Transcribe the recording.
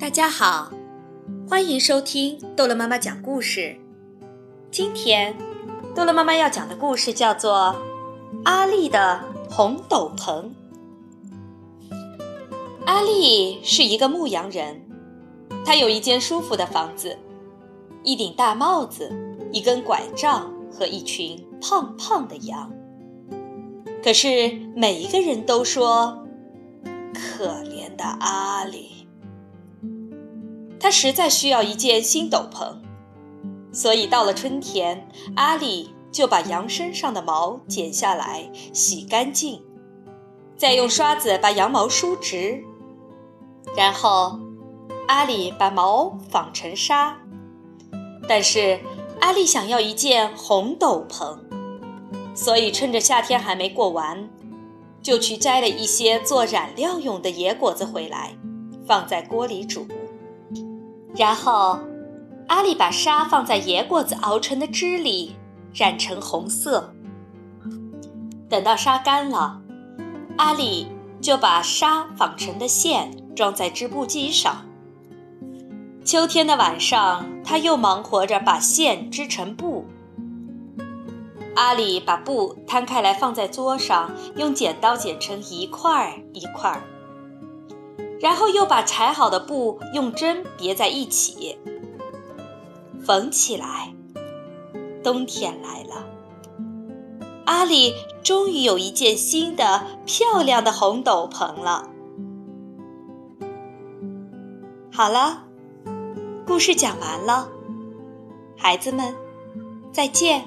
大家好，欢迎收听逗乐妈妈讲故事。今天，逗乐妈妈要讲的故事叫做《阿丽的红斗篷》。阿丽是一个牧羊人，她有一间舒服的房子，一顶大帽子，一根拐杖和一群胖胖的羊。可是每一个人都说：“可怜的阿丽。”他实在需要一件新斗篷，所以到了春天，阿里就把羊身上的毛剪下来，洗干净，再用刷子把羊毛梳直，然后阿里把毛纺成纱。但是阿里想要一件红斗篷，所以趁着夏天还没过完，就去摘了一些做染料用的野果子回来，放在锅里煮。然后，阿丽把纱放在野果子熬成的汁里，染成红色。等到纱干了，阿丽就把纱纺成的线装在织布机上。秋天的晚上，他又忙活着把线织成布。阿里把布摊开来放在桌上，用剪刀剪成一块儿一块儿。然后又把裁好的布用针别在一起，缝起来。冬天来了，阿里终于有一件新的漂亮的红斗篷了。好了，故事讲完了，孩子们，再见。